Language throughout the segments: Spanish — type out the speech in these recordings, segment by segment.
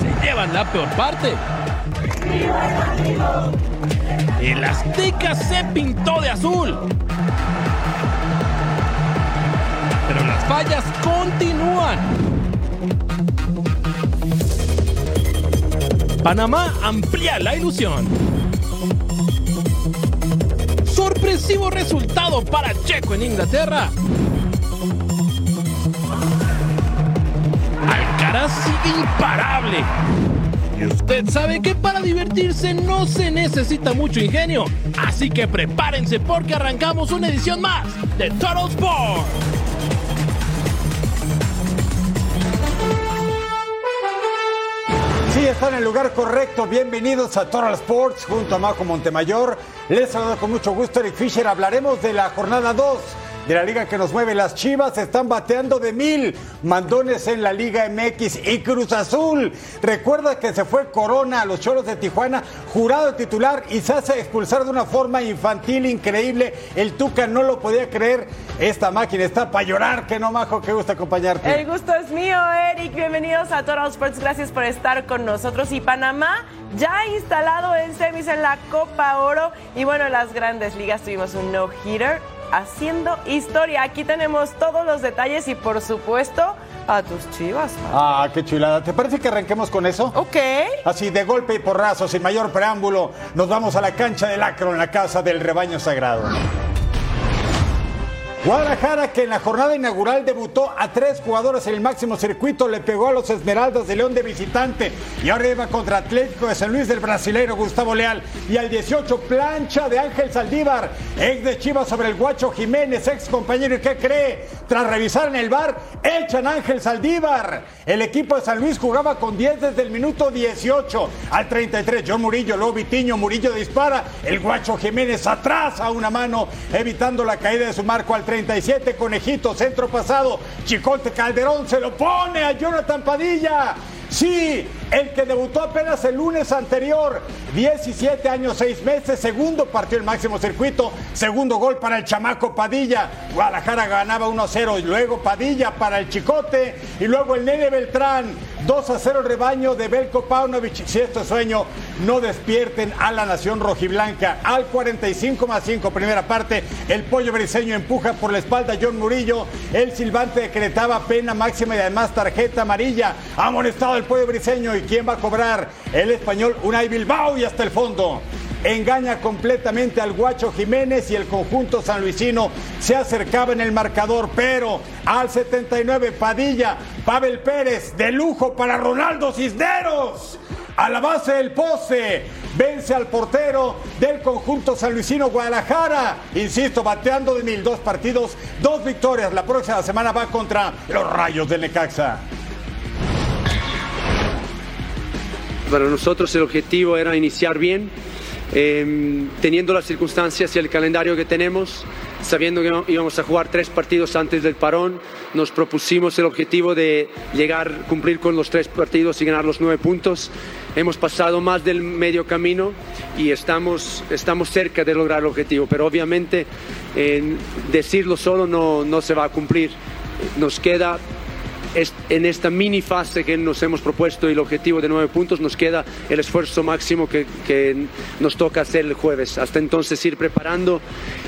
Se llevan la peor parte. El Azteca se pintó de azul. Pero las fallas continúan. Panamá amplía la ilusión. Sorpresivo resultado para Checo en Inglaterra. Imparable. Y usted sabe que para divertirse no se necesita mucho ingenio. Así que prepárense porque arrancamos una edición más de Total Sport. Sí, están en el lugar correcto. Bienvenidos a Total Sports junto a Majo Montemayor. Les saludo con mucho gusto Eric Fisher. Hablaremos de la jornada 2 de la liga que nos mueve. Las Chivas están bateando de mil mandones en la Liga MX y Cruz Azul. Recuerda que se fue Corona a los Choros de Tijuana, jurado titular y se hace expulsar de una forma infantil increíble. El Tuca no lo podía creer. Esta máquina está para llorar. Que no, Majo, que gusta acompañarte. El gusto es mío, Eric. Bienvenidos a Total Sports. Gracias por estar con nosotros. Y Panamá ya instalado en semis en la Copa Oro. Y bueno, en las grandes ligas tuvimos un no-hitter haciendo historia. Aquí tenemos todos los detalles y por supuesto a tus chivas. Ah, qué chulada. ¿Te parece que arranquemos con eso? Ok. Así de golpe y porrazo, sin mayor preámbulo, nos vamos a la cancha del Acro en la casa del rebaño sagrado. Guadalajara, que en la jornada inaugural debutó a tres jugadores en el máximo circuito, le pegó a los Esmeraldas de León de visitante. Y ahora iba contra Atlético de San Luis del brasileiro Gustavo Leal. Y al 18 plancha de Ángel Saldívar, ex de Chivas sobre el Guacho Jiménez, ex compañero. Y qué cree, tras revisar en el bar, echan a Ángel Saldívar. El equipo de San Luis jugaba con 10 desde el minuto 18 al 33. John Murillo, luego Murillo dispara, el Guacho Jiménez atrás a una mano, evitando la caída de su marco al 37, Conejito, centro pasado, Chicote Calderón se lo pone a Jonathan Padilla. Sí, el que debutó apenas el lunes anterior, 17 años, 6 meses, segundo partido el máximo circuito, segundo gol para el chamaco Padilla, Guadalajara ganaba 1-0 y luego Padilla para el Chicote y luego el Nene Beltrán, 2 a 0 rebaño de Belko Paunovic. Si esto es sueño, no despierten a la nación rojiblanca. Al 45 más 5, primera parte, el pollo briseño empuja por la espalda a John Murillo. El silbante decretaba pena máxima y además tarjeta amarilla. Pollo briseño. ¿Y quién va a cobrar? El español Unai Bilbao y hasta el fondo engaña completamente al Guacho Jiménez y el conjunto sanluisino se acercaba en el marcador, pero al 79 Padilla, Pavel Pérez, de lujo para Ronaldo Cisneros. A la base del poste, vence al portero del conjunto sanluisino Guadalajara. Insisto, bateando de mil, dos partidos, dos victorias. La próxima semana va contra los Rayos del Necaxa. Para nosotros el objetivo era iniciar bien, eh, teniendo las circunstancias y el calendario que tenemos, sabiendo que íbamos a jugar tres partidos antes del parón, nos propusimos el objetivo de llegar, cumplir con los tres partidos y ganar los nueve puntos. Hemos pasado más del medio camino y estamos, estamos cerca de lograr el objetivo, pero obviamente decirlo solo no, no se va a cumplir. Nos queda en esta mini fase que nos hemos propuesto y el objetivo de nueve puntos, nos queda el esfuerzo máximo que, nos toca hacer el jueves. Hasta entonces ir preparando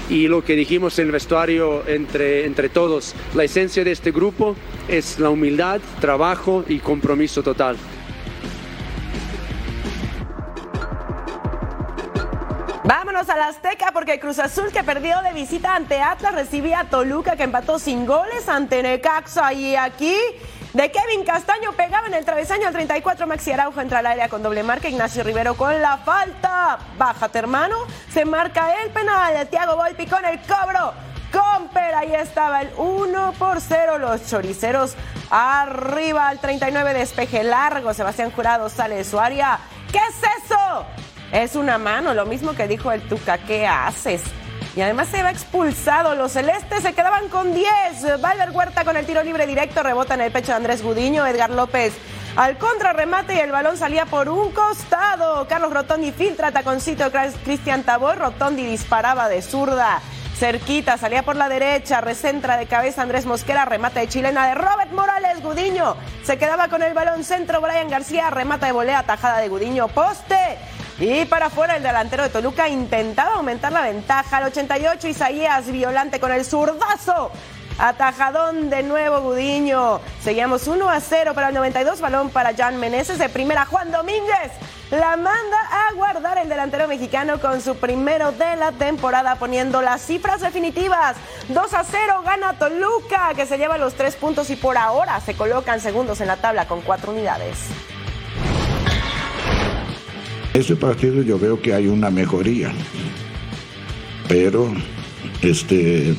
y lo que dijimos en el vestuario entre, entre todos, la esencia de este grupo es la humildad, trabajo y compromiso total. Vámonos a la Azteca porque Cruz Azul que perdió de visita ante Atlas recibía a Toluca que empató sin goles ante Necaxa y aquí de Kevin Castaño pegaba en el travesaño al 34 Maxi Araujo entra al área con doble marca Ignacio Rivero con la falta bájate hermano se marca el penal Tiago Volpi con el cobro Comper, ahí estaba el 1 por 0. Los choriceros arriba al 39, despeje largo. Sebastián Jurado sale de su área. ¿Qué es eso? Es una mano, lo mismo que dijo el Tuca. ¿Qué haces? Y además se va expulsado. Los celestes se quedaban con 10. Valver Huerta con el tiro libre directo. Rebota en el pecho de Andrés Gudiño. Edgar López al contrarremate y el balón salía por un costado. Carlos Rotondi filtra taconcito. Cristian Tabor. Rotondi disparaba de zurda. Cerquita, salía por la derecha, recentra de cabeza Andrés Mosquera, remata de chilena de Robert Morales, Gudiño. Se quedaba con el balón centro, Brian García, remata de volea, tajada de Gudiño, poste. Y para afuera el delantero de Toluca intentaba aumentar la ventaja. Al 88 Isaías Violante con el zurdazo. Atajadón de nuevo Gudiño. Seguíamos 1 a 0 para el 92. Balón para Jan Meneses de primera. Juan Domínguez la manda a guardar el delantero mexicano con su primero de la temporada, poniendo las cifras definitivas. 2 a 0 gana Toluca, que se lleva los tres puntos y por ahora se colocan segundos en la tabla con cuatro unidades. Este partido yo veo que hay una mejoría, pero este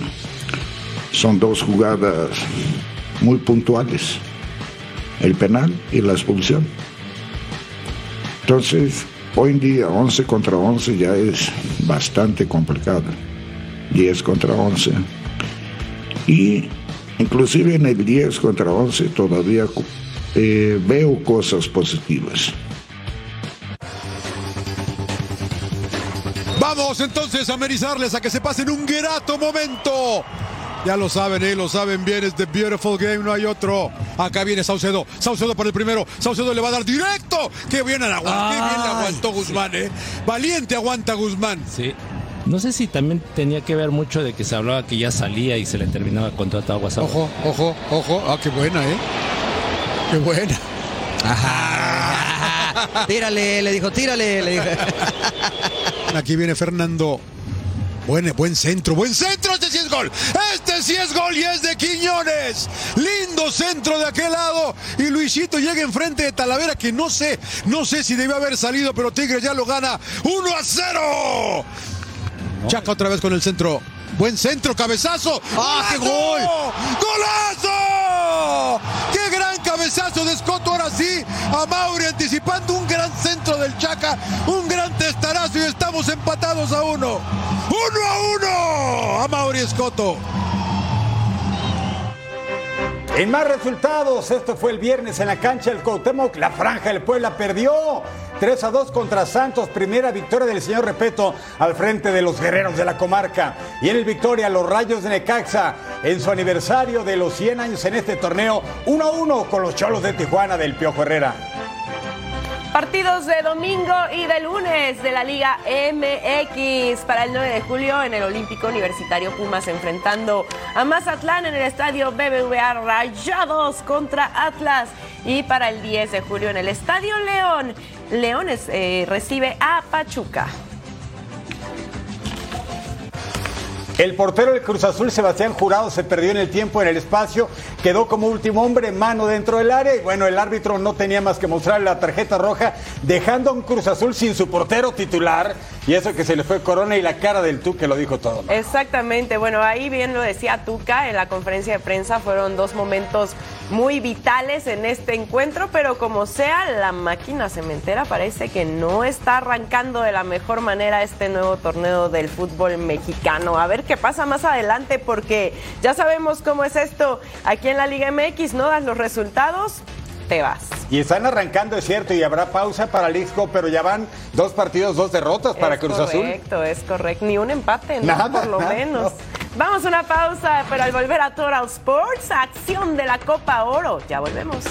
son dos jugadas muy puntuales, el penal y la expulsión. Entonces, hoy en día 11 contra 11 ya es bastante complicado, 10 contra 11. Y inclusive en el 10 contra 11 todavía eh, veo cosas positivas. Vamos entonces a amenizarles a que se pasen un grato momento. Ya lo saben, ¿eh? lo saben bien, es The Beautiful Game, no hay otro. Acá viene Saucedo, Saucedo para el primero, Saucedo le va a dar directo. Qué bien, aguantó, qué bien aguantó Guzmán, ¿eh? Valiente aguanta Guzmán. Sí. No sé si también tenía que ver mucho de que se hablaba que ya salía y se le terminaba contrato a. Ojo, ojo, ojo. Ah, qué buena, ¿eh? Qué buena. Ajá. Tírale, le dijo, tírale, le dijo. Aquí viene Fernando. Buen, buen centro, buen centro. Este sí es gol. Este sí es gol y es de Quiñones. Lindo centro de aquel lado. Y Luisito llega enfrente de Talavera que no sé, no sé si debió haber salido, pero Tigre ya lo gana 1 a 0. Chaca otra vez con el centro. Buen centro, cabezazo. ¡Ah, qué gol! ¡Golazo! ¡Qué gran cabezazo de Escoto! Ahora sí, a Mauri anticipando un gran centro del Chaca, un gran testarazo y estamos empatados a uno. ¡Uno a uno! A Mauri Escoto. En más resultados, esto fue el viernes en la cancha del Cuauhtémoc, la franja del Puebla perdió 3 a 2 contra Santos, primera victoria del señor Repeto al frente de los guerreros de la comarca. Y en el Victoria, los Rayos de Necaxa, en su aniversario de los 100 años en este torneo, 1 a 1 con los Cholos de Tijuana del Piojo Herrera. Partidos de domingo y de lunes de la Liga MX para el 9 de julio en el Olímpico Universitario Pumas enfrentando a Mazatlán en el estadio BBVA Rayados contra Atlas y para el 10 de julio en el estadio León Leones eh, recibe a Pachuca. El portero del Cruz Azul, Sebastián Jurado, se perdió en el tiempo, en el espacio, quedó como último hombre, mano dentro del área y bueno, el árbitro no tenía más que mostrarle la tarjeta roja, dejando a un Cruz Azul sin su portero titular y eso que se le fue Corona y la cara del Tuca lo dijo todo. Exactamente, bueno, ahí bien lo decía Tuca en la conferencia de prensa, fueron dos momentos muy vitales en este encuentro, pero como sea, la máquina cementera parece que no está arrancando de la mejor manera este nuevo torneo del fútbol mexicano. A ver qué pasa más adelante, porque ya sabemos cómo es esto aquí en la Liga MX, no das los resultados, te vas. Y están arrancando, es cierto, y habrá pausa para el pero ya van dos partidos, dos derrotas para Cruz Azul. Correcto, es correcto. Ni un empate, ¿no? Por lo menos. Vamos a una pausa, pero al volver a Total Sports, acción de la Copa Oro. Ya volvemos.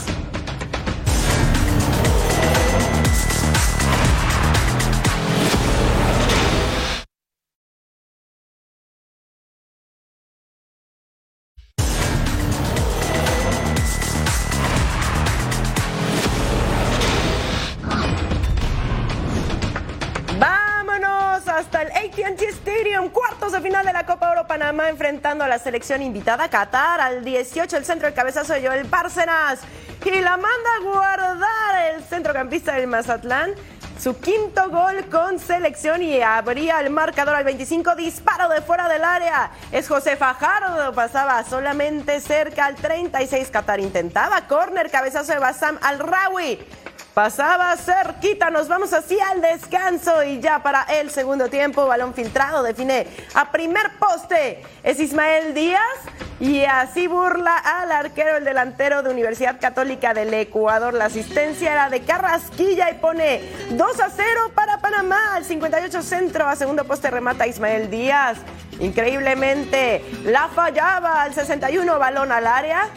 Enfrentando a la selección invitada Qatar al 18 el centro del cabezazo de Joel Bárcenas y la manda a guardar el centrocampista del Mazatlán su quinto gol con selección y abría el marcador al 25, disparo de fuera del área. Es José Fajardo, pasaba solamente cerca al 36. Qatar intentaba córner, cabezazo de Basam al Rawi. Pasaba cerquita, nos vamos así al descanso y ya para el segundo tiempo, balón filtrado, define a primer poste. Es Ismael Díaz y así burla al arquero, el delantero de Universidad Católica del Ecuador. La asistencia era de Carrasquilla y pone 2 a 0 para Panamá. Al 58 centro, a segundo poste remata Ismael Díaz. Increíblemente la fallaba al 61 balón al área.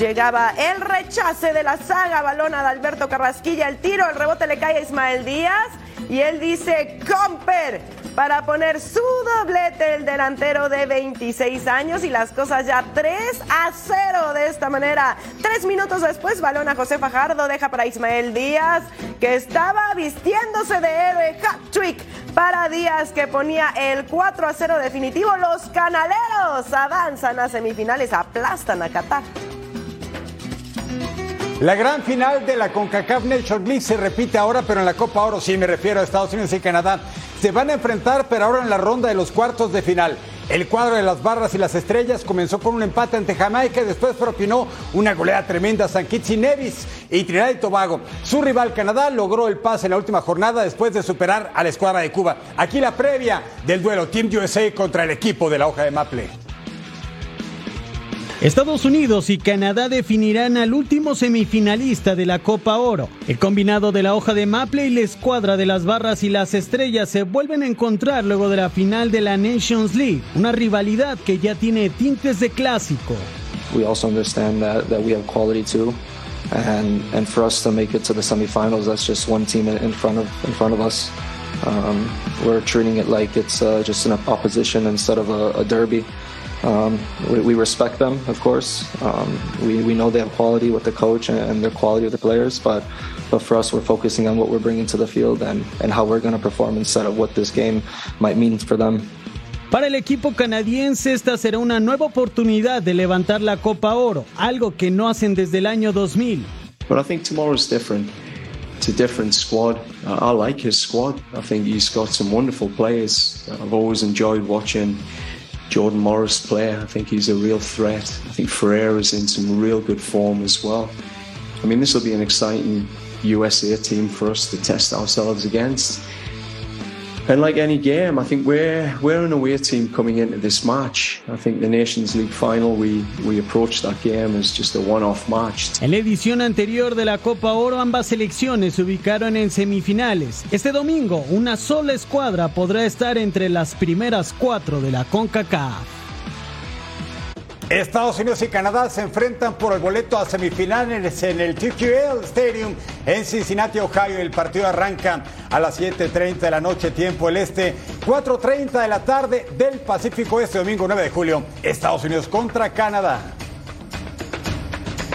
Llegaba el rechace de la saga, balona de Alberto Carrasquilla, el tiro, el rebote le cae a Ismael Díaz y él dice Comper para poner su doblete el delantero de 26 años y las cosas ya 3 a 0 de esta manera. Tres minutos después, balón a José Fajardo, deja para Ismael Díaz que estaba vistiéndose de héroe hat trick para Díaz que ponía el 4 a 0 definitivo. Los canaleros avanzan a semifinales, aplastan a Qatar. La gran final de la CONCACAF Nation League se repite ahora, pero en la Copa Oro, sí me refiero a Estados Unidos y Canadá. Se van a enfrentar, pero ahora en la ronda de los cuartos de final. El cuadro de las barras y las estrellas comenzó con un empate ante Jamaica y después propinó una goleada tremenda a San Kitts y Nevis y Trinidad y Tobago. Su rival Canadá logró el pase en la última jornada después de superar a la escuadra de Cuba. Aquí la previa del duelo Team USA contra el equipo de la hoja de Maple. Estados Unidos y Canadá definirán al último semifinalista de la Copa Oro. El combinado de la hoja de Maple y la escuadra de las barras y las estrellas se vuelven a encontrar luego de la final de la Nations League, una rivalidad que ya tiene tintes de clásico. We also understand that, that we have quality too. And, and for us to make it to the semifinals, that's just one team in front of, in front of us. Um, we're treating it like it's uh, just an opposition instead of a, a derby. Um, we, we, respect them, of course. Um, we, we know they have quality with the coach and, and their quality of the players, but, but for us, we're focusing on what we're bringing to the field and, and how we're going to perform instead of what this game might mean for them. Para el equipo canadiense esta será una nueva oportunidad de levantar la Copa Oro, algo que no hacen desde el año 2000. But I think tomorrow's different. It's a different squad. I like his squad. I think he's got some wonderful players. I've always enjoyed watching Jordan Morris player. I think he's a real threat. I think Ferrer is in some real good form as well. I mean, this will be an exciting USA team for us to test ourselves against. And like any game, I think we're we're an away team coming into this match. I think the Nations League final, we we approached that game as just a one-off match. En la edición anterior de la Copa Oro, ambas selecciones se ubicaron en semifinales. Este domingo, una sola escuadra podrá estar entre las primeras cuatro de la CONCACAF. Estados Unidos y Canadá se enfrentan por el boleto a semifinales en el TQL Stadium en Cincinnati, Ohio. El partido arranca a las 7.30 de la noche, tiempo el este, 4.30 de la tarde del Pacífico este domingo 9 de julio. Estados Unidos contra Canadá.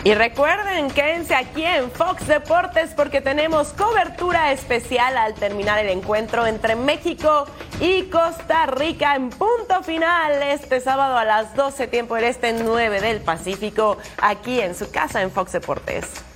Y recuerden, quédense aquí en Fox Deportes porque tenemos cobertura especial al terminar el encuentro entre México y Costa Rica en punto final este sábado a las 12 tiempo del este 9 del Pacífico aquí en su casa en Fox Deportes.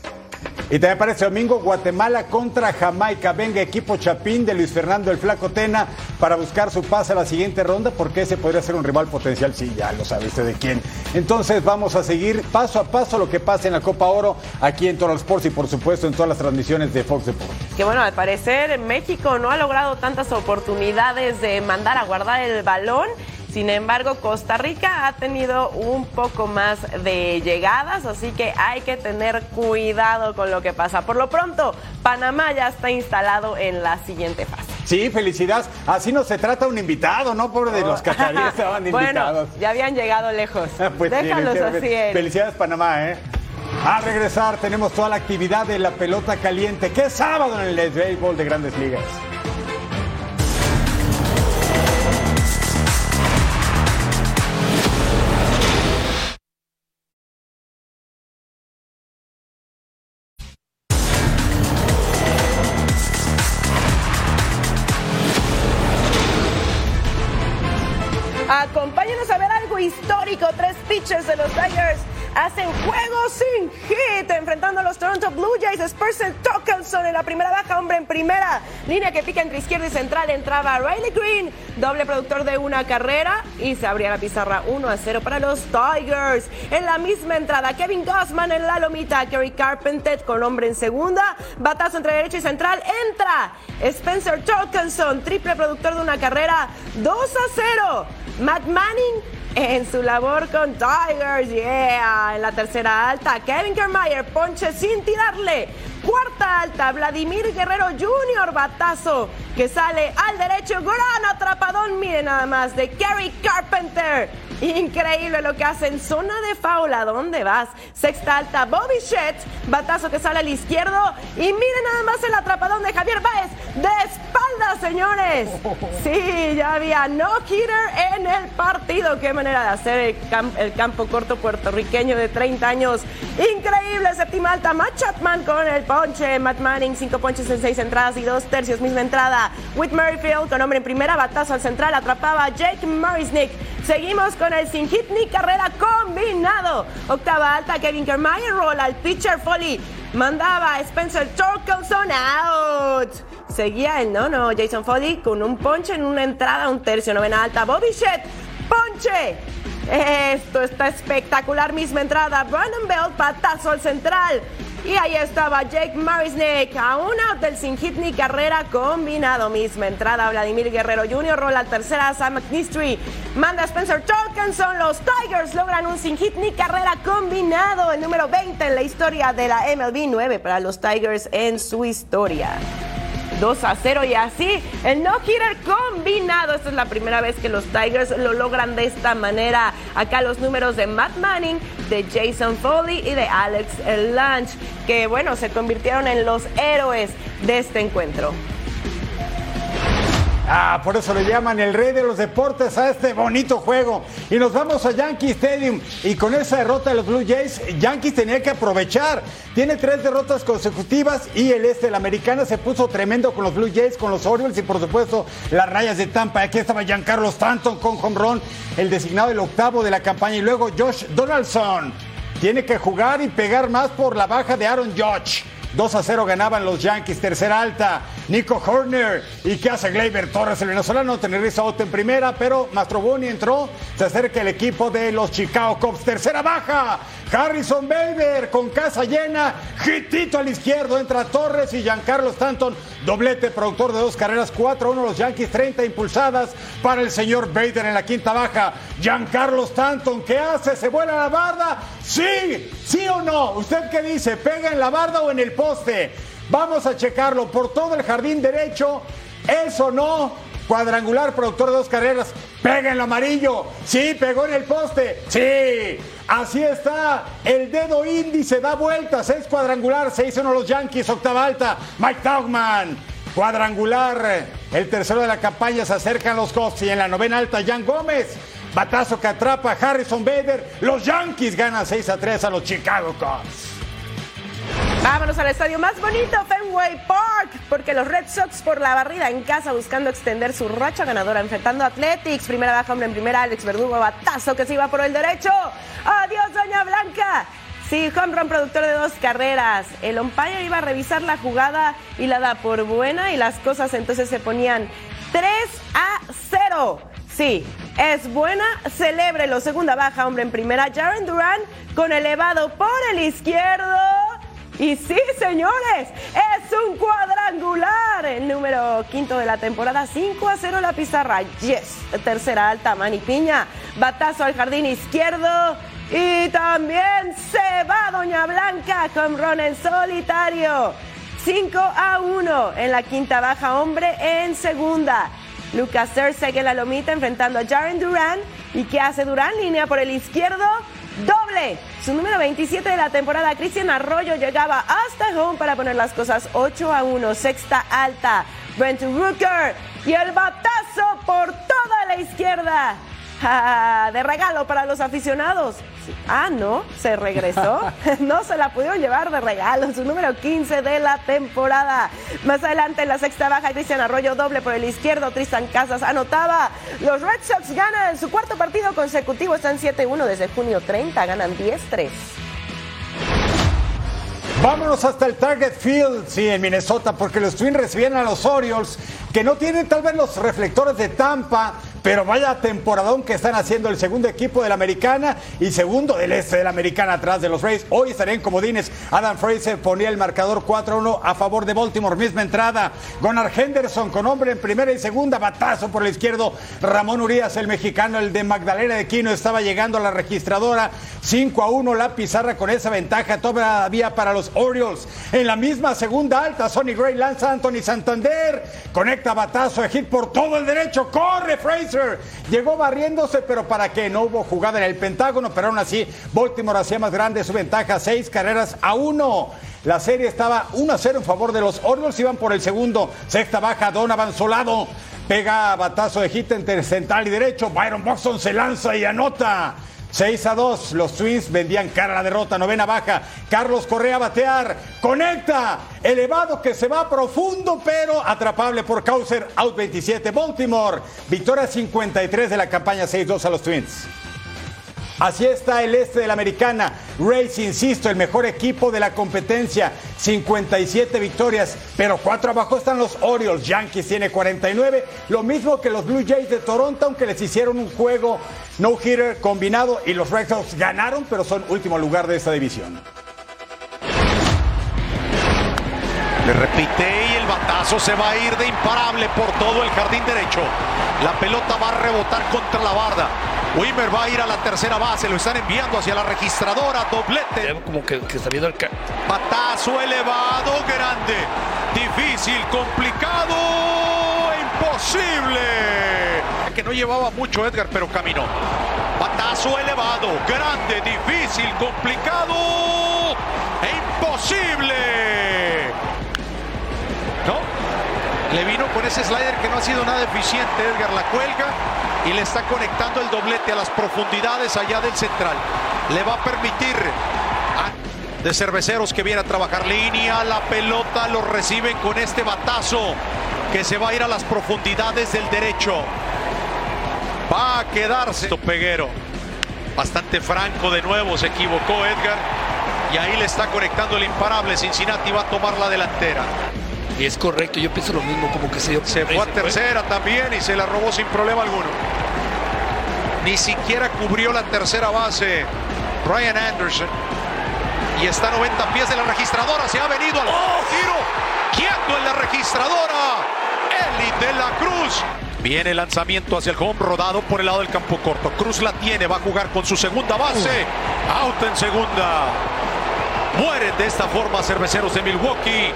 Y también para este domingo, Guatemala contra Jamaica. Venga, equipo Chapín de Luis Fernando el Flaco Tena para buscar su pase a la siguiente ronda, porque ese podría ser un rival potencial. Sí, ya lo sabiste de quién. Entonces, vamos a seguir paso a paso lo que pasa en la Copa Oro aquí en Toro Sports y, por supuesto, en todas las transmisiones de Fox Sports. Que bueno, al parecer México no ha logrado tantas oportunidades de mandar a guardar el balón. Sin embargo, Costa Rica ha tenido un poco más de llegadas, así que hay que tener cuidado con lo que pasa. Por lo pronto, Panamá ya está instalado en la siguiente fase. Sí, felicidades. Así no se trata un invitado, ¿no? Pobre de los cacharíes estaban invitados. Bueno, ya habían llegado lejos. pues Déjalos sí, así. Felicidades, Panamá, ¿eh? A regresar tenemos toda la actividad de la pelota caliente, que es sábado en el béisbol de Grandes Ligas. Spencer Torkelson en la primera baja, hombre en primera. Línea que pica entre izquierda y central. Entraba Riley Green, doble productor de una carrera. Y se abría la pizarra 1 a 0 para los Tigers. En la misma entrada, Kevin Gossman en la lomita. Kerry Carpenter con hombre en segunda. Batazo entre derecha y central. Entra Spencer Torkelson, triple productor de una carrera. 2 a 0. Matt Manning en su labor con Tigers. Yeah, en la tercera alta, Kevin Kiermaier, ponche sin tirarle. Cuarta alta, Vladimir Guerrero Jr., batazo que sale al derecho. Gran atrapadón, mire nada más, de Kerry Carpenter. Increíble lo que hace en zona de faula. ¿Dónde vas? Sexta alta, Bobby Shett. Batazo que sale al izquierdo. Y miren nada más el atrapadón de Javier señores. Sí, ya había no hitter en el partido. Qué manera de hacer el, campo corto puertorriqueño de 30 años. Increíble. Séptima alta, Matt Chapman con el ponche. Matt Manning, cinco ponches en seis entradas y dos tercios. Misma entrada. Whit Merrifield con hombre en primera. Batazo al central. Atrapaba Jake Morrisnick. Seguimos con el sin hit ni carrera combinado. Octava alta, Kevin Kiermaier rola al pitcher Foley. Mandaba Spencer Torkelson out. Seguía el no, Jason Foley con un ponche en una entrada, un tercio, novena alta. Bobby Shett, ponche. Esto está espectacular, misma entrada. Brandon Bell, patazo al central. Y ahí estaba Jake Marisnick a un out del sin hit ni carrera combinado. Misma entrada, Vladimir Guerrero Jr. rola tercera, Sam McNistry manda Spencer Torkenson. Los Tigers logran un sin hit ni carrera combinado, el número 20 en la historia de la MLB 9 para los Tigers en su historia. 2 a 0 y así el no-hitter combinado. Esta es la primera vez que los Tigers lo logran de esta manera. Acá los números de Matt Manning, de Jason Foley y de Alex Lange, que bueno, se convirtieron en los héroes de este encuentro. Ah, por eso le llaman el rey de los deportes a este bonito juego. Y nos vamos a Yankee Stadium. Y con esa derrota de los Blue Jays, Yankees tenía que aprovechar. Tiene tres derrotas consecutivas y el este la americana se puso tremendo con los Blue Jays, con los Orioles y por supuesto las rayas de Tampa. Aquí estaba Giancarlo Stanton con home run, el designado el octavo de la campaña. Y luego Josh Donaldson. Tiene que jugar y pegar más por la baja de Aaron Judge. 2 a 0 ganaban los Yankees, tercera alta. Nico Horner. ¿Y qué hace Gleyber Torres, el venezolano? Tenerife Auto en primera, pero Mastroboni entró. Se acerca el equipo de los Chicago Cubs, tercera baja. Harrison Bader con casa llena. Hitito al izquierdo. Entra Torres y Giancarlo Stanton. Doblete, productor de dos carreras. 4 1 los Yankees, 30 impulsadas para el señor Bader en la quinta baja. Giancarlo Stanton, ¿qué hace? ¿Se vuela la barda? Sí, sí o no. ¿Usted qué dice? ¿Pega en la barda o en el poste? Vamos a checarlo por todo el jardín derecho. Eso no. Cuadrangular, productor de dos carreras. Pega en el amarillo. Sí, pegó en el poste. Sí. Así está. El dedo índice da vueltas. Es cuadrangular. Se hizo uno los Yankees. Octava alta. Mike Taugman. Cuadrangular. El tercero de la campaña se acercan los Cubs. Y en la novena alta, Jan Gómez. Batazo que atrapa Harrison Bader. Los Yankees ganan 6 a 3 a los Chicago Cubs. Vámonos al estadio más bonito, Fenway Park, porque los Red Sox por la barrida en casa buscando extender su racha ganadora, enfrentando a Athletics. Primera baja, hombre en primera, Alex Verdugo, batazo que se iba por el derecho. Adiós, Doña Blanca. Sí, home run productor de dos carreras. El umpire iba a revisar la jugada y la da por buena y las cosas entonces se ponían 3 a 0. Sí, es buena, celébrelo. Segunda baja, hombre en primera, Jaren Duran con elevado por el izquierdo. Y sí, señores, es un cuadrangular. El número quinto de la temporada, 5 a 0 la pizarra. Yes, tercera alta, Mani Piña. Batazo al jardín izquierdo. Y también se va Doña Blanca con Ron en solitario. 5 a 1 en la quinta baja, hombre en segunda. Lucas Cersei en la lomita enfrentando a Jaren Duran. ¿Y qué hace Duran? Línea por el izquierdo. Doble. Su número 27 de la temporada, Cristian Arroyo, llegaba hasta home para poner las cosas 8 a 1. Sexta alta. Brent Rooker. Y el batazo por toda la izquierda. Ah, de regalo para los aficionados. Ah, no, se regresó. no se la pudieron llevar de regalo. Su número 15 de la temporada. Más adelante en la sexta baja, Cristian Arroyo doble por el izquierdo. Tristan Casas anotaba. Los Red Sox ganan su cuarto partido consecutivo. Están 7-1 desde junio 30. Ganan 10-3. Vámonos hasta el Target Field, sí, en Minnesota, porque los Twins recibían a los Orioles, que no tienen tal vez los reflectores de Tampa, pero vaya temporadón que están haciendo el segundo equipo de la americana y segundo del este de la americana atrás de los Rays. Hoy estarían comodines. Adam Fraser ponía el marcador 4-1 a favor de Baltimore. Misma entrada. Gunnar Henderson con hombre en primera y segunda. Batazo por el izquierdo. Ramón Urias, el mexicano, el de Magdalena de Quino, estaba llegando a la registradora. 5 a 1 la pizarra con esa ventaja todavía para los Orioles. En la misma segunda alta, Sonny Gray lanza Anthony Santander. Conecta batazo de hit por todo el derecho. Corre Fraser. Llegó barriéndose, pero para qué? No hubo jugada en el Pentágono, pero aún así Baltimore hacía más grande su ventaja. Seis carreras a uno. La serie estaba 1 a 0 en favor de los Orioles. Iban por el segundo. Sexta baja, Donovan Solado. Pega batazo de hit entre central y derecho. Byron Buxton se lanza y anota. 6 a 2, los Twins vendían cara a la derrota, novena baja. Carlos Correa batear, conecta, elevado que se va profundo, pero atrapable por Causer, out 27. Baltimore, victoria 53 de la campaña 6-2 a los Twins. Así está el este de la americana. Rays, insisto, el mejor equipo de la competencia. 57 victorias, pero cuatro abajo están los Orioles. Yankees tiene 49, lo mismo que los Blue Jays de Toronto, aunque les hicieron un juego no-hitter combinado y los Red Sox ganaron, pero son último lugar de esta división. Le repite y el batazo se va a ir de imparable por todo el jardín derecho. La pelota va a rebotar contra la barda. Wimmer va a ir a la tercera base, lo están enviando hacia la registradora, doblete. Como que, que está viendo el... Batazo elevado, grande, difícil, complicado, imposible. Que no llevaba mucho Edgar, pero caminó. Batazo elevado, grande, difícil, complicado e imposible. ¿No? Le vino con ese slider que no ha sido nada eficiente. Edgar la cuelga y le está conectando el doblete a las profundidades allá del central. Le va a permitir a de cerveceros que viene a trabajar línea. La pelota lo reciben con este batazo que se va a ir a las profundidades del derecho. Va a quedarse Peguero. Bastante franco de nuevo. Se equivocó Edgar. Y ahí le está conectando el imparable. Cincinnati va a tomar la delantera. Y es correcto, yo pienso lo mismo, como que se dio. Se fue a tercera también y se la robó sin problema alguno. Ni siquiera cubrió la tercera base Brian Anderson. Y está a 90 pies de la registradora. Se ha venido al ¡Oh! tiro. Quieto en la registradora. Eli de la Cruz. Viene el lanzamiento hacia el home rodado por el lado del campo corto. Cruz la tiene, va a jugar con su segunda base. Out en segunda. Mueren de esta forma cerveceros de Milwaukee.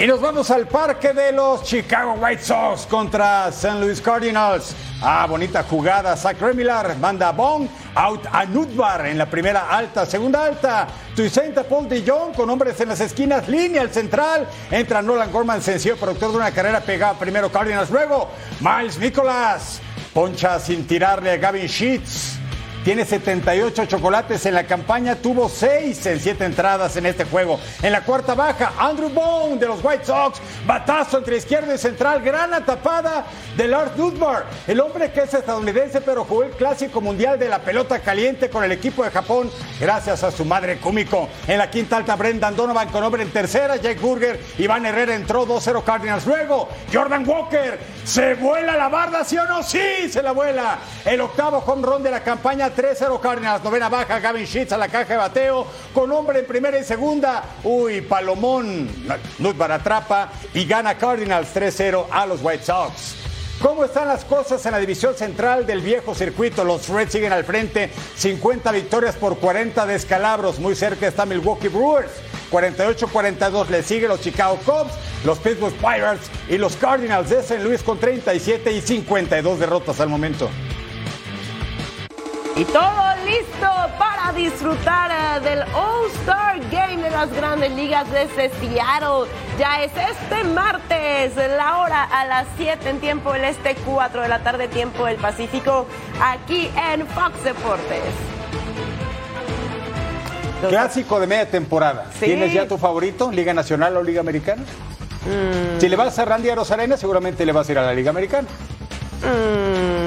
Y nos vamos al parque de los Chicago White Sox contra St. Louis Cardinals. Ah, bonita jugada. Zach Remillard manda a Bong, out a Nutbar en la primera alta, segunda alta. Tuisenta Paul de Jong con hombres en las esquinas, línea al central. Entra Nolan Gorman, sencillo productor de una carrera pegada primero Cardinals. Luego Miles Nicholas, poncha sin tirarle a Gavin Sheets. Tiene 78 chocolates en la campaña, tuvo 6 en 7 entradas en este juego. En la cuarta baja, Andrew Bone de los White Sox, batazo entre izquierda y central, gran tapada de Lars Nutbar, el hombre que es estadounidense pero jugó el clásico mundial de la pelota caliente con el equipo de Japón gracias a su madre Kumiko. En la quinta alta, Brendan Donovan con hombre en tercera, Jake Burger, Iván Herrera entró 2-0 Cardinals. Luego, Jordan Walker, se vuela la barda, ¿sí o no? Sí, se la vuela. El octavo home run de la campaña 3-0 Cardinals, novena baja, Gavin Sheets a la caja de bateo, con hombre en primera y segunda. Uy, Palomón, Nutbar atrapa y gana Cardinals 3-0 a los White Sox. ¿Cómo están las cosas en la división central del viejo circuito? Los Reds siguen al frente, 50 victorias por 40 descalabros. Muy cerca está Milwaukee Brewers, 48-42. Le sigue los Chicago Cubs, los Pittsburgh Pirates y los Cardinals de St. Louis con 37 y 52 derrotas al momento. Y todo listo para disfrutar eh, del All-Star Game de las grandes ligas desde Seattle. Ya es este martes, la hora a las 7 en tiempo del este, 4 de la tarde, tiempo del Pacífico, aquí en Fox Deportes. Clásico de media temporada. Sí. ¿Tienes ya tu favorito? ¿Liga Nacional o Liga Americana? Mm. Si le vas a Randy Arozarena, seguramente le vas a ir a la Liga Americana. Mm.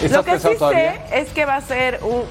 ¿Estás Lo que sí sé es que va a ser un,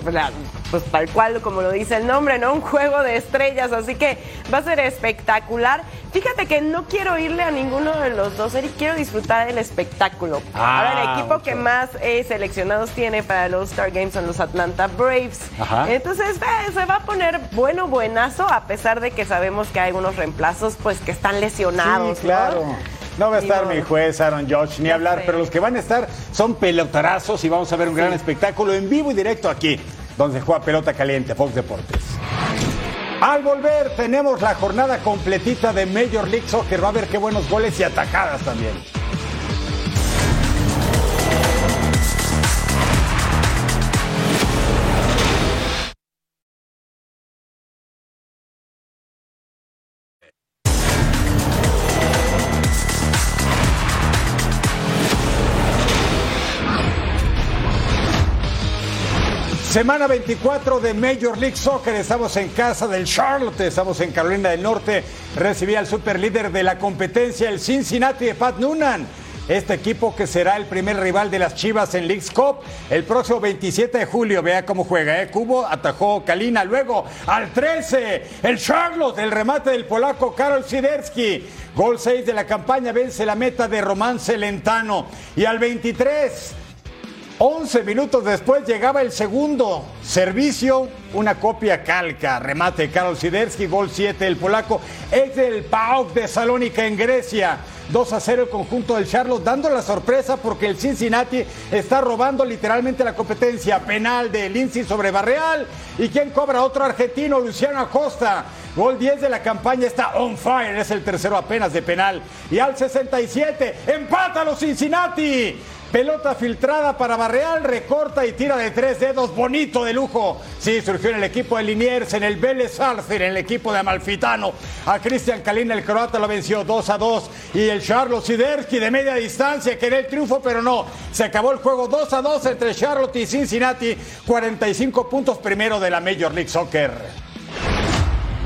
pues tal cual como lo dice el nombre, ¿no? Un juego de estrellas, así que va a ser espectacular. Fíjate que no quiero irle a ninguno de los dos, Eric, quiero disfrutar del espectáculo. Ah, Ahora, el equipo mucho. que más eh, seleccionados tiene para los Star Games son los Atlanta Braves. Ajá. Entonces, eh, se va a poner bueno, buenazo, a pesar de que sabemos que hay unos reemplazos, pues, que están lesionados, Sí, claro. ¿no? No va a estar mi juez Aaron Judge ni hablar, pero los que van a estar son pelotarazos y vamos a ver un gran espectáculo en vivo y directo aquí, donde juega pelota caliente, Fox Deportes. Al volver tenemos la jornada completita de Major League Soccer, va a haber qué buenos goles y atacadas también. Semana 24 de Major League Soccer. Estamos en casa del Charlotte, estamos en Carolina del Norte. Recibí al superlíder de la competencia, el Cincinnati de Pat Noonan. Este equipo que será el primer rival de las Chivas en League's Cup el próximo 27 de julio. Vea cómo juega. ¿eh? Cubo atajó Kalina. Luego al 13, el Charlotte, el remate del polaco Karol Siderski. Gol 6 de la campaña vence la meta de Román Celentano. Y al 23, 11 minutos después llegaba el segundo servicio, una copia calca, remate Karol Siderski, gol 7 del polaco, es del PAOK de Salónica en Grecia. 2 a 0 el conjunto del Charlotte, dando la sorpresa porque el Cincinnati está robando literalmente la competencia. Penal de Lindsay sobre Barreal. ¿Y quién cobra? Otro argentino, Luciano Acosta. Gol 10 de la campaña está on fire, es el tercero apenas de penal. Y al 67, empata los Cincinnati. Pelota filtrada para Barreal, recorta y tira de tres dedos, bonito de lujo. Sí, surgió en el equipo de Liniers, en el Vélez Arcer, en el equipo de Amalfitano. A Cristian Kalina, el croata, lo venció 2 a 2. Y el Charlotte Siderski de media distancia quería el triunfo, pero no. Se acabó el juego 2 a 2 entre Charlotte y Cincinnati. 45 puntos primero de la Major League Soccer.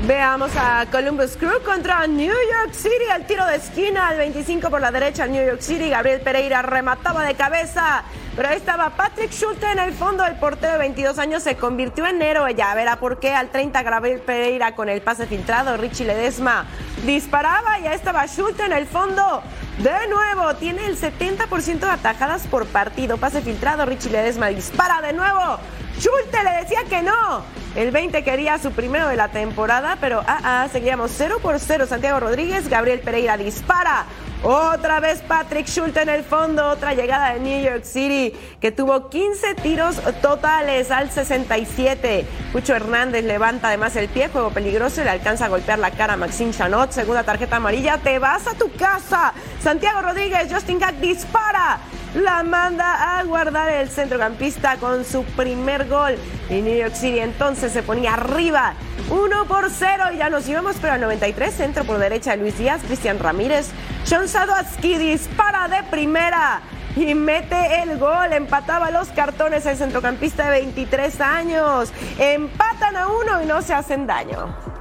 Veamos a Columbus Crew contra New York City. El tiro de esquina al 25 por la derecha New York City. Gabriel Pereira remataba de cabeza. Pero ahí estaba Patrick Schulte en el fondo. El portero de 22 años se convirtió en héroe. Ya verá por qué. Al 30 Gabriel Pereira con el pase filtrado. Richie Ledesma disparaba. Ya estaba Schulte en el fondo. De nuevo, tiene el 70% de atajadas por partido. Pase filtrado. Richie Ledesma dispara de nuevo. Schulte le decía que no. El 20 quería su primero de la temporada, pero ah, ah, seguíamos 0 por 0. Santiago Rodríguez, Gabriel Pereira dispara. Otra vez Patrick Schulte en el fondo, otra llegada de New York City que tuvo 15 tiros totales al 67. Pucho Hernández levanta además el pie, juego peligroso, le alcanza a golpear la cara a Maxime Chanot, segunda tarjeta amarilla, te vas a tu casa. Santiago Rodríguez, Justin Gack dispara, la manda a guardar el centrocampista con su primer gol. Y New York City entonces se ponía arriba, 1 por 0 y ya nos íbamos, pero al 93, centro por derecha Luis Díaz, Cristian Ramírez, John Sadowski dispara de primera y mete el gol. Empataba los cartones el centrocampista de 23 años. Empatan a uno y no se hacen daño.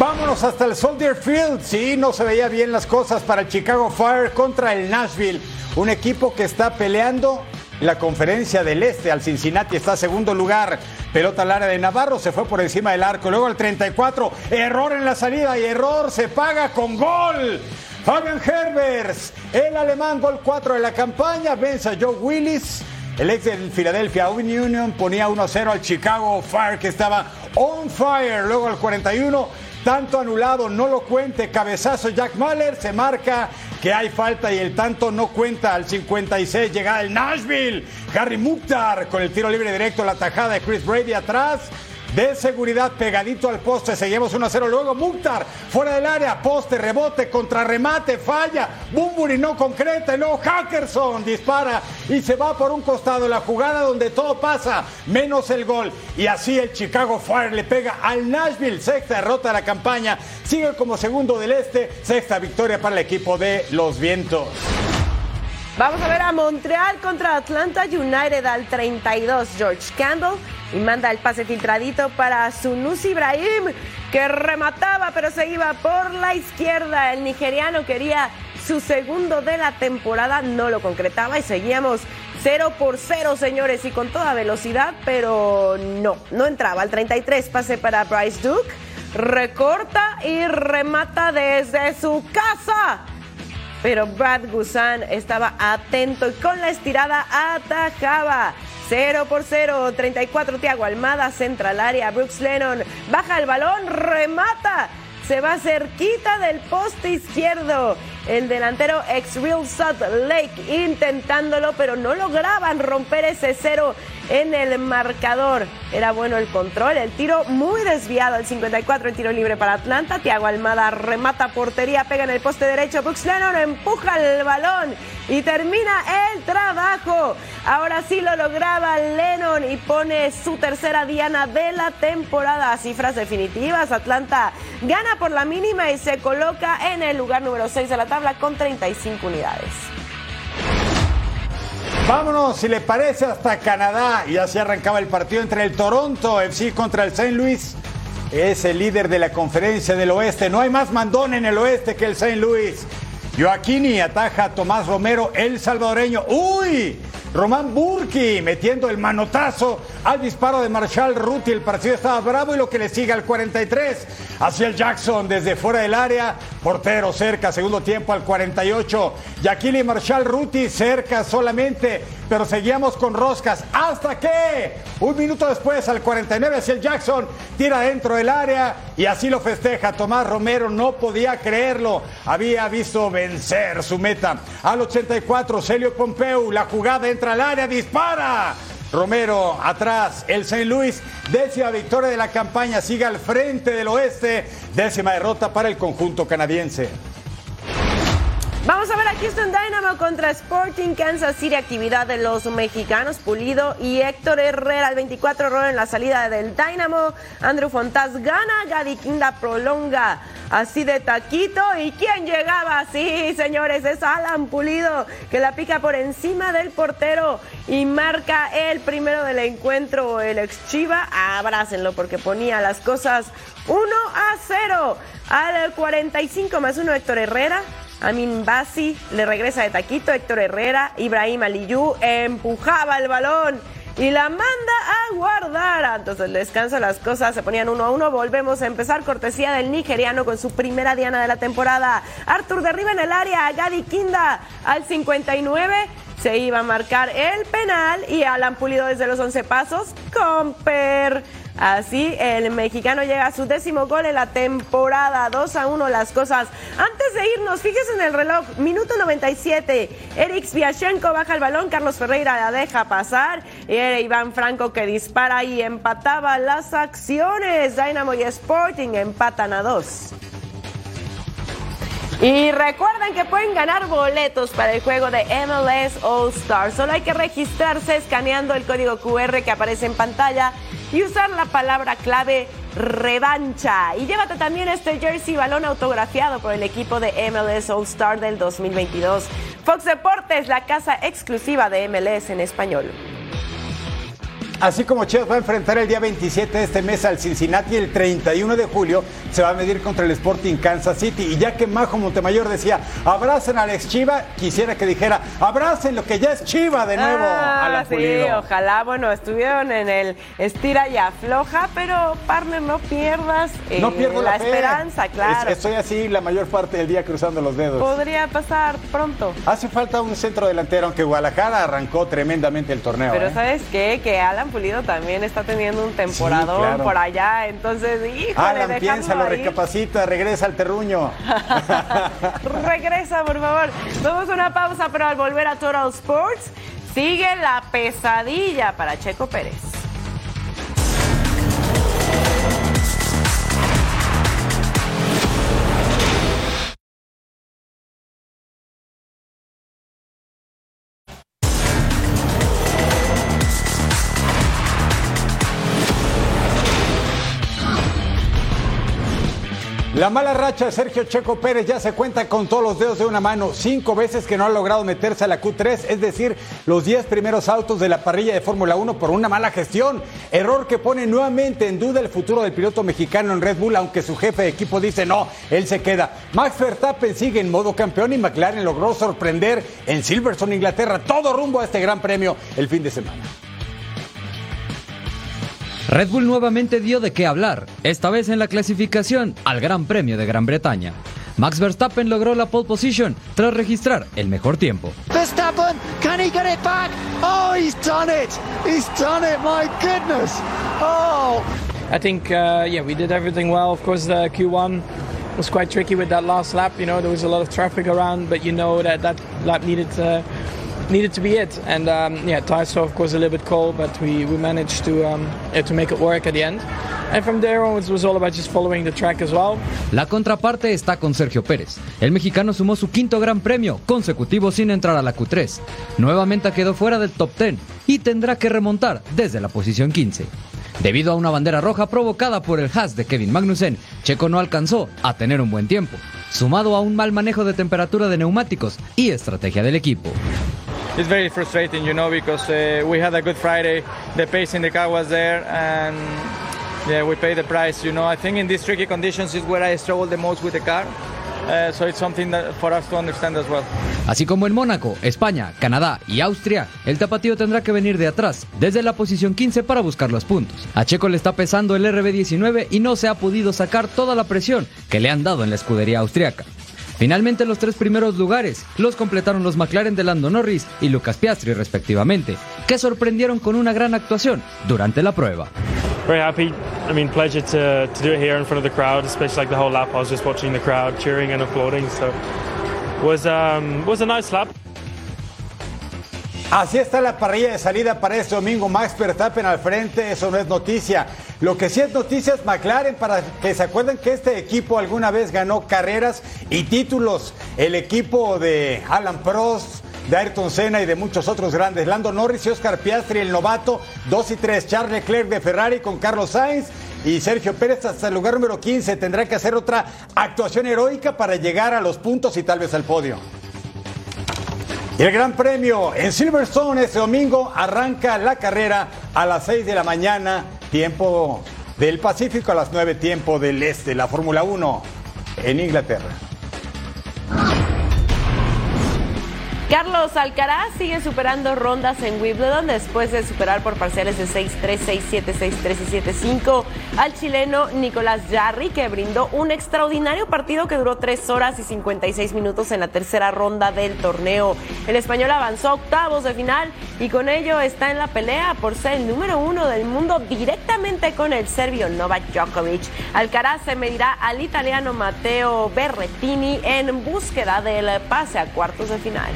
Vámonos hasta el Soldier Field. Sí, no se veía bien las cosas para el Chicago Fire contra el Nashville. Un equipo que está peleando la conferencia del Este. Al Cincinnati está segundo lugar. Pelota al área de Navarro, se fue por encima del arco. Luego al 34, error en la salida y error se paga con gol. Fabian Herbers, el alemán, gol 4 de la campaña, vence a Joe Willis. El ex del Philadelphia Union ponía 1-0 al Chicago Fire que estaba on fire. Luego al 41, tanto anulado, no lo cuente. Cabezazo Jack Mahler, se marca que hay falta y el tanto no cuenta. Al 56 llega el Nashville. Harry Mukhtar con el tiro libre directo, la tajada de Chris Brady atrás. De seguridad pegadito al poste. Seguimos 1 a 0. Luego Mukhtar fuera del área, poste, rebote, contrarremate, falla. Bumburi no concreta. Y luego Hackerson dispara y se va por un costado. La jugada donde todo pasa, menos el gol. Y así el Chicago Fire le pega al Nashville. Sexta derrota de la campaña. Sigue como segundo del este. Sexta victoria para el equipo de los vientos. Vamos a ver a Montreal contra Atlanta United al 32. George Campbell y manda el pase filtradito para Sunus Ibrahim, que remataba pero se iba por la izquierda. El nigeriano quería su segundo de la temporada, no lo concretaba y seguíamos 0 por 0, señores, y con toda velocidad, pero no, no entraba. Al 33 pase para Bryce Duke, recorta y remata desde su casa pero Brad Gusan estaba atento y con la estirada atajaba. 0 por 0, 34 Tiago Almada, central área, Brooks Lennon baja el balón, remata, se va cerquita del poste izquierdo. El delantero ex Real Salt Lake intentándolo, pero no lograban romper ese cero en el marcador. Era bueno el control, el tiro muy desviado, el 54 el tiro libre para Atlanta. Tiago Almada remata portería, pega en el poste derecho. Brooks Lennon empuja el balón y termina el trabajo. Ahora sí lo lograba Lennon y pone su tercera diana de la temporada. Cifras definitivas. Atlanta gana por la mínima y se coloca en el lugar número 6 de la tabla con 35 unidades. Vámonos, si le parece, hasta Canadá. Y así arrancaba el partido entre el Toronto FC contra el St. Louis. Es el líder de la conferencia del oeste. No hay más mandón en el oeste que el St. Louis. Joaquini ataja a Tomás Romero, el salvadoreño. ¡Uy! Román Burki metiendo el manotazo al disparo de Marshall Ruti. El partido estaba bravo y lo que le sigue al 43 hacia el Jackson desde fuera del área. Portero cerca, segundo tiempo al 48. Yaquili Marshall Ruti cerca solamente, pero seguíamos con roscas. Hasta que un minuto después al 49 hacia el Jackson tira dentro del área y así lo festeja. Tomás Romero no podía creerlo. Había visto vencer su meta. Al 84, Celio Pompeu, la jugada al área, dispara. Romero atrás, el St. Louis, décima victoria de la campaña, sigue al frente del oeste, décima derrota para el conjunto canadiense. Vamos a ver a Houston Dynamo contra Sporting Kansas City, actividad de los mexicanos Pulido y Héctor Herrera, el 24 error en la salida del Dynamo. Andrew Fontaz gana, Gadi Quinda prolonga así de taquito. ¿Y quién llegaba? Sí, señores, es Alan Pulido que la pica por encima del portero y marca el primero del encuentro. El ex Chiva, abrácenlo porque ponía las cosas 1 a 0 al 45 más 1 Héctor Herrera. Amin Basi le regresa de taquito, Héctor Herrera, Ibrahim Aliyu empujaba el balón y la manda a guardar. Entonces el descanso las cosas se ponían uno a uno. Volvemos a empezar cortesía del nigeriano con su primera diana de la temporada. Arthur derriba en el área, Gadi Kinda al 59 se iba a marcar el penal y Alan Pulido desde los 11 pasos. Comper Así el mexicano llega a su décimo gol en la temporada. 2 a 1 las cosas. Antes de irnos, fíjese en el reloj. Minuto 97. Eric Sviashenko baja el balón. Carlos Ferreira la deja pasar. Y era Iván Franco que dispara y empataba las acciones. Dynamo y Sporting empatan a dos. Y recuerden que pueden ganar boletos para el juego de MLS All Star. Solo hay que registrarse escaneando el código QR que aparece en pantalla y usar la palabra clave revancha. Y llévate también este jersey balón autografiado por el equipo de MLS All Star del 2022. Fox Deportes, la casa exclusiva de MLS en español. Así como Chivas va a enfrentar el día 27 de este mes al Cincinnati, el 31 de julio se va a medir contra el Sporting Kansas City. Y ya que Majo Montemayor decía, abracen a Alex Chiva, quisiera que dijera, abracen lo que ya es Chiva de nuevo ah, a la Sí, ojalá, bueno, estuvieron en el estira y afloja, pero partner, no pierdas no eh, pierdo la, esperanza, claro. estoy así la mayor parte del día cruzando los dedos. Podría pasar pronto. Hace falta un centro delantero, aunque Guadalajara arrancó tremendamente el torneo. Pero ¿eh? ¿sabes qué? Que Alan Pulido también está teniendo un temporadón Sí, claro. por allá, entonces, híjole, Alan, piénsalo, ahí. recapacita, regresa al terruño. Regresa, por favor. Vamos a una pausa, pero al volver a Total Sports, sigue la pesadilla para Checo Pérez. La mala racha de Sergio Checo Pérez ya se cuenta con todos los dedos de una mano. Cinco veces que no ha logrado meterse a la Q3, es decir, los diez primeros autos de la parrilla de Fórmula 1 por una mala gestión. Error que pone nuevamente en duda el futuro del piloto mexicano en Red Bull, aunque su jefe de equipo dice no, él se queda. Max Verstappen sigue en modo campeón y McLaren logró sorprender en Silverstone, Inglaterra, todo rumbo a este gran premio el fin de semana. Red Bull nuevamente dio de qué hablar, esta vez en la clasificación al Gran Premio de Gran Bretaña. Max Verstappen logró la pole position tras registrar el mejor tiempo. Verstappen, can he get it back? Oh, he's done it! He's done it! My goodness! Oh! I think, uh, yeah, we did everything well. Of course, the Q1 was quite tricky with that last lap. You know, there was a lot of traffic around, but you know that that lap needed. Uh, needed to be it. And um, yeah, tires were of course a little bit cold, but we, we managed to um, yeah, to make it work at the end. And from there on, it was all about just following the track as well. La contraparte está con Sergio Pérez. El mexicano sumó su quinto gran premio consecutivo sin entrar a la Q3. Nuevamente quedó fuera del top 10 y tendrá que remontar desde la posición 15. Debido a una bandera roja provocada por el Haas de Kevin Magnussen, Checo no alcanzó a tener un buen tiempo, sumado a un mal manejo de temperatura de neumáticos y estrategia del equipo. It's very frustrating, you know, because uh, we had a good Friday, the pace in the car was there, and yeah, we paid the price. You know, I think in these tricky conditions is where I struggle the most with the car. Uh, so it's something for us to understand as well. Así como en Mónaco, España, Canadá y Austria, el tapatío tendrá que venir de atrás, desde la posición 15 para buscar los puntos. A Checo le está pesando el RB19 y no se ha podido sacar toda la presión que le han dado en la escudería austriaca. Finalmente los tres primeros lugares los completaron los McLaren de Lando Norris y Lucas Piastri respectivamente, que sorprendieron con una gran actuación durante la prueba. Very happy. I mean, pleasure to, to do it here in front of the crowd, especially like the whole lap. I was just watching the crowd cheering and applauding, so was um, was a nice lap. Así está la parrilla de salida para este domingo. Max Verstappen al frente, eso no es noticia. Lo que sí es noticia es McLaren, para que se acuerden que este equipo alguna vez ganó carreras y títulos. El equipo de Alan Prost, de Ayrton Senna y de muchos otros grandes. Lando Norris y Oscar Piastri, el novato, 2 y 3. Charles Leclerc de Ferrari con Carlos Sainz. Y Sergio Pérez hasta el lugar número 15 tendrá que hacer otra actuación heroica para llegar a los puntos y tal vez al podio. Y el Gran Premio en Silverstone este domingo arranca la carrera a las 6 de la mañana, tiempo del Pacífico, a las 9 tiempo del Este, la Fórmula 1 en Inglaterra. Carlos Alcaraz sigue superando rondas en Wimbledon después de superar por parciales de 6-3, 6-7, 6-3 y 7-5 al chileno Nicolás Jarry, que brindó un extraordinario partido que duró 3 horas y 56 minutos en la tercera ronda del torneo. El español avanzó a octavos de final y con ello está en la pelea por ser el número uno del mundo directamente con el serbio Novak Djokovic. Alcaraz se medirá al italiano Matteo Berrettini en búsqueda del pase a cuartos de final.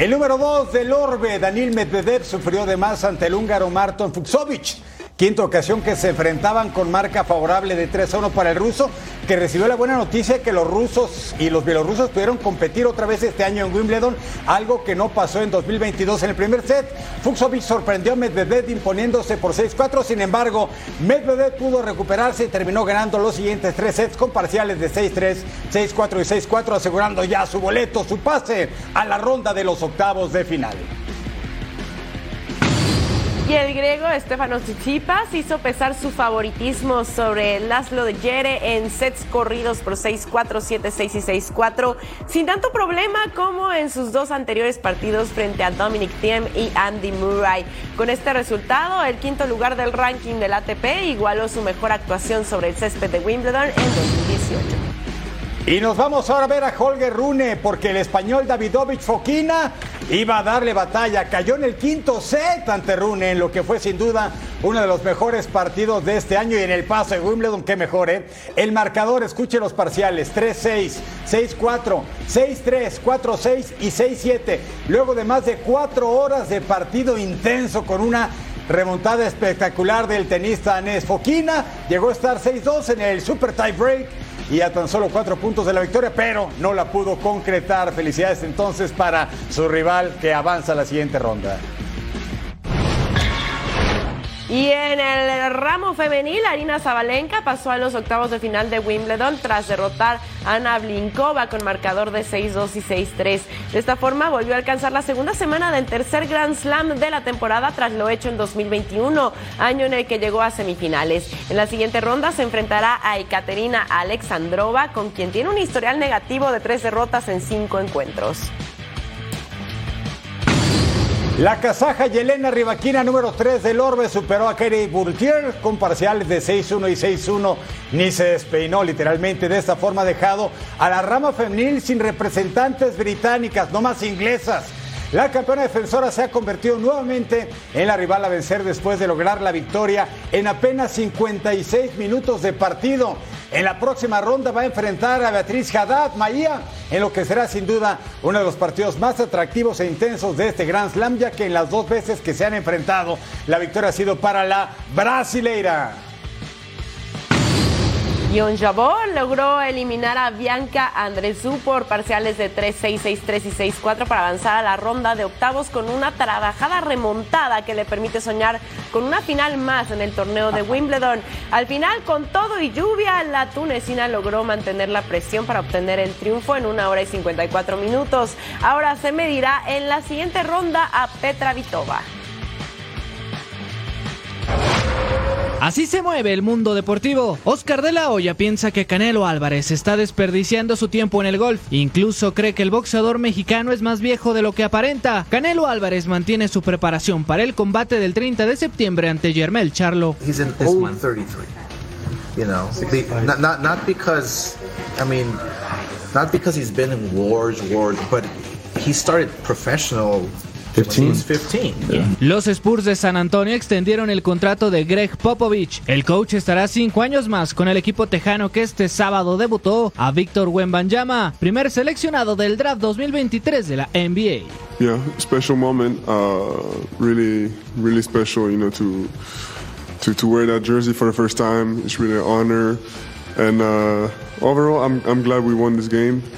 El número 2 del Orbe, Daniel Medvedev, sufrió de más ante el húngaro Marton Fuxovic. Quinta ocasión que se enfrentaban con marca favorable de 3 a 1 para el ruso, que recibió la buena noticia que los rusos y los bielorrusos pudieron competir otra vez este año en Wimbledon, algo que no pasó en 2022 en el primer set. Fuxovic sorprendió a Medvedev imponiéndose por 6-4, sin embargo, Medvedev pudo recuperarse y terminó ganando los siguientes tres sets con parciales de 6-3, 6-4 y 6-4, asegurando ya su boleto, su pase a la ronda de los octavos de final. Y el griego Stefanos Tsitsipas hizo pesar su favoritismo sobre Laszlo de Jere en sets corridos por 6-4, 7-6 y 6-4, sin tanto problema como en sus dos anteriores partidos frente a Dominic Thiem y Andy Murray. Con este resultado, el quinto lugar del ranking del ATP igualó su mejor actuación sobre el césped de Wimbledon en 2018. Y nos vamos ahora a ver a Holger Rune, porque el español Davidovich Fokina iba a darle batalla. Cayó en el quinto set ante Rune, en lo que fue sin duda uno de los mejores partidos de este año y en el paso de Wimbledon, qué mejor, ¿eh? El marcador, escuche los parciales: 3-6, 6-4, 6-3, 4-6 y 6-7. Luego de más de cuatro horas de partido intenso con una remontada espectacular del tenista Anés Fokina, llegó a estar 6-2 en el Super Tie Break y a tan solo cuatro puntos de la victoria, pero no la pudo concretar. Felicidades entonces para su rival que avanza a la siguiente ronda. Y en el ramo femenil, Arina Zabalenka pasó a los octavos de final de Wimbledon tras derrotar a Ana Blinkova con marcador de 6-2 y 6-3. De esta forma volvió a alcanzar la segunda semana del tercer Grand Slam de la temporada tras lo hecho en 2021, año en el que llegó a semifinales. En la siguiente ronda se enfrentará a Ekaterina Alexandrova, con quien tiene un historial negativo de tres derrotas en cinco encuentros. La kazaja Yelena Rivaquina, número 3 del Orbe, superó a Kerry Burtier con parciales de 6-1 y 6-1. Ni se despeinó literalmente de esta forma, dejado a la rama femenil sin representantes británicas, no más inglesas. La campeona defensora se ha convertido nuevamente en la rival a vencer después de lograr la victoria en apenas 56 minutos de partido. En la próxima ronda va a enfrentar a Beatriz Haddad Maía, en lo que será sin duda uno de los partidos más atractivos e intensos de este Grand Slam, ya que en las dos veces que se han enfrentado, la victoria ha sido para la brasileira. Yon Jabor logró eliminar a Bianca Andresú por parciales de 3-6, 6-3 y 6-4 para avanzar a la ronda de octavos con una trabajada remontada que le permite soñar con una final más en el torneo de Wimbledon. Al final, con todo y lluvia, la tunecina logró mantener la presión para obtener el triunfo en una hora y 54 minutos. Ahora se medirá en la siguiente ronda a Petra Vitova. Así se mueve el mundo deportivo. Oscar de la Hoya piensa que Canelo Álvarez está desperdiciando su tiempo en el golf. Incluso cree que el boxeador mexicano es más viejo de lo que aparenta. Canelo Álvarez mantiene su preparación para el combate del 30 de septiembre ante Jermel Charlo. He's an old 33. You know, the, not, not not because, I mean, not because he's been in wars, wars, but he started professional 15. Los Spurs de San Antonio extendieron el contrato de Greg Popovich. El coach estará cinco años más con el equipo tejano que este sábado debutó a Víctor Wembanyama, primer seleccionado del draft 2023 de la NBA. Yeah, special moment. Uh, really, really special. You know, to to to wear that jersey for the first time. It's really an honor. And uh,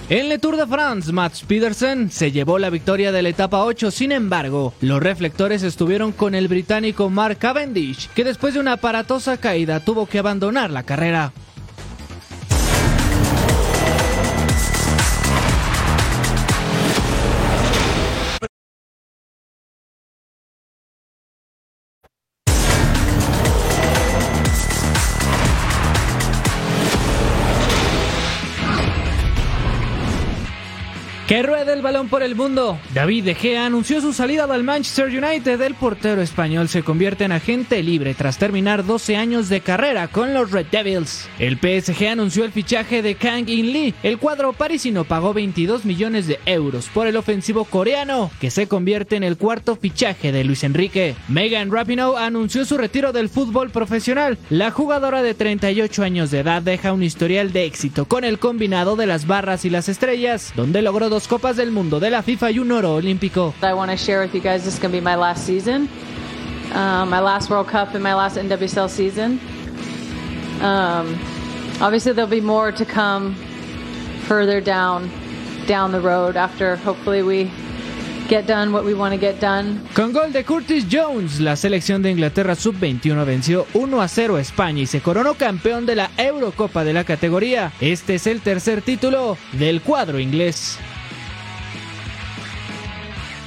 En el Tour de France, Mats Pedersen se llevó la victoria de la etapa 8. Sin embargo, los reflectores estuvieron con el británico Mark Cavendish, que después de una aparatosa caída tuvo que abandonar la carrera. Que ruede el balón por el mundo. David De Gea anunció su salida del Manchester United. El portero español se convierte en agente libre tras terminar 12 años de carrera con los Red Devils. El PSG anunció el fichaje de Kang In Lee. El cuadro parisino pagó 22 millones de euros por el ofensivo coreano, que se convierte en el cuarto fichaje de Luis Enrique. Megan Rapinoe anunció su retiro del fútbol profesional. La jugadora de 38 años de edad deja un historial de éxito con el combinado de las barras y las estrellas, donde logró dos Copas del Mundo de la FIFA y un oro olímpico. I want to share with you guys this is going to be my last season, um, my last World Cup and my last NWSL season. Um, obviously, there'll be more to come further down down the road after hopefully we get done what we want to get done. Con gol de Curtis Jones, la selección de Inglaterra sub-21 venció 1 a 0 a España y se coronó campeón de la Eurocopa de la categoría. Este es el tercer título del cuadro inglés.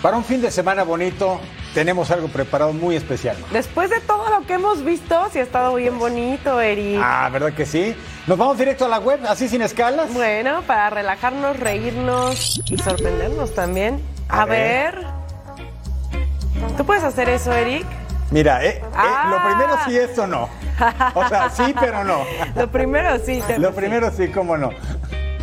Para un fin de semana bonito, tenemos algo preparado muy especial. Después de todo lo que hemos visto, sí ha estado bien bonito, Eric. Ah, ¿verdad que sí? Nos vamos directo a la web, así sin escalas. Bueno, para relajarnos, reírnos y sorprendernos también. A, A ver. ver. ¿Tú puedes hacer eso, Eric? Mira, eh, eh, Ah. lo primero sí, esto no. O sea, sí, pero no. Lo primero sí. te- Lo primero sí, cómo no.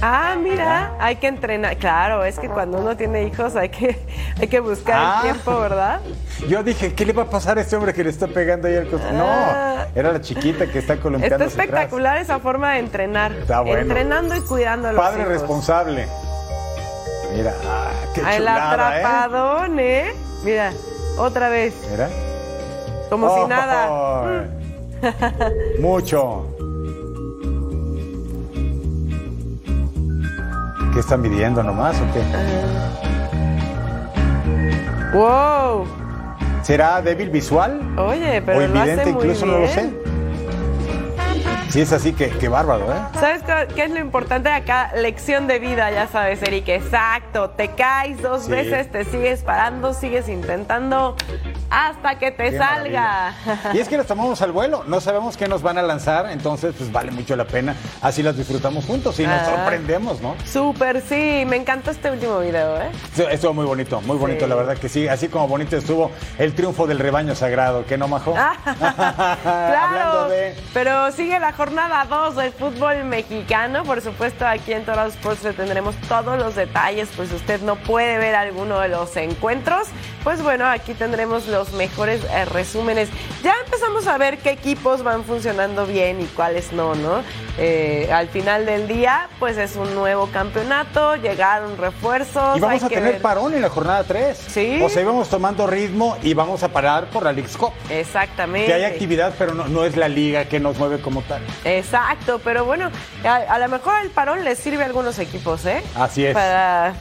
Ah, mira, hay que entrenar. Claro, es que cuando uno tiene hijos hay que, hay que buscar Ah. el tiempo, ¿verdad? Yo dije, ¿qué le va a pasar a este hombre que le está pegando ahí al costado? Ah. No, era la chiquita que está Está columpiándose atrás. espectacular esa forma de entrenar. Está bueno. Entrenando y cuidando a los Padre hijos. responsable. Mira, ah, qué Ah, El chulada, ¿eh? atrapadón, ¿eh? Mira, otra vez. Mira. Como Oh, si nada. Mucho. ¿Qué están midiendo nomás o qué? ¡Wow! ¿Será débil visual? Oye, pero o lo hace invidente, muy incluso no lo sé. bien. Si es así, que, que bárbaro, ¿eh? ¿Sabes qué, qué es lo importante de acá? Lección de vida, ya sabes, Eric. Exacto. Te caes dos Sí. veces, te sigues parando, sigues intentando hasta que te Qué salga. Y es que nos tomamos al vuelo, no sabemos qué nos van a lanzar, entonces pues vale mucho la pena. Así las disfrutamos juntos y nos Ah. sorprendemos, ¿no? Súper, sí. Me encantó este último video, ¿eh? Estuvo- Estuvo muy bonito, muy bonito, Sí. la verdad que sí. Así como bonito estuvo el triunfo del rebaño sagrado, ¿qué no, Majo? Claro, de- pero sigue la jornada 2 del fútbol mexicano. Por supuesto, aquí en Toros Sports le tendremos todos los detalles, pues usted no puede ver alguno de los encuentros. Pues bueno, aquí tendremos los mejores eh, resúmenes. Ya empezamos a ver qué equipos van funcionando bien y cuáles no, ¿no? Eh, al final del día, pues es un nuevo campeonato, llegaron refuerzos. Y vamos hay a que tener ver- parón en la jornada 3. Sí. O sea, íbamos tomando ritmo y vamos a parar por la League's Cup. Exactamente. Que hay actividad, pero no, no es la liga que nos mueve como tal. Exacto, pero bueno, a, a lo mejor el parón les sirve a algunos equipos, ¿eh? Así es. Para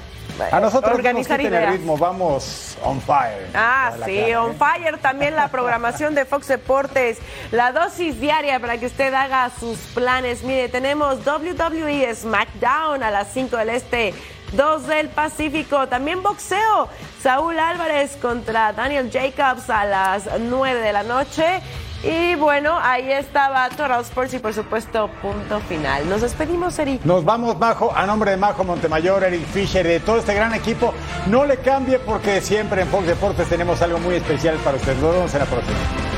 A nosotros organizar no nos ideas. el ritmo, vamos on fire. Ah, sí, on fire también la programación de Fox Deportes, la dosis diaria para que usted haga sus planes. Mire, tenemos WWE SmackDown a las 5 del Este, 2 del Pacífico, también boxeo, Saúl Álvarez contra Daniel Jacobs a las 9 de la noche. Y bueno, ahí estaba Total Sports y por supuesto, punto final. Nos despedimos, Eric. Nos vamos, Majo, a nombre de Majo Montemayor, Eric Fisher, de todo este gran equipo. No le cambie porque siempre en Fox Deportes tenemos algo muy especial para usted. Nos vemos en la próxima.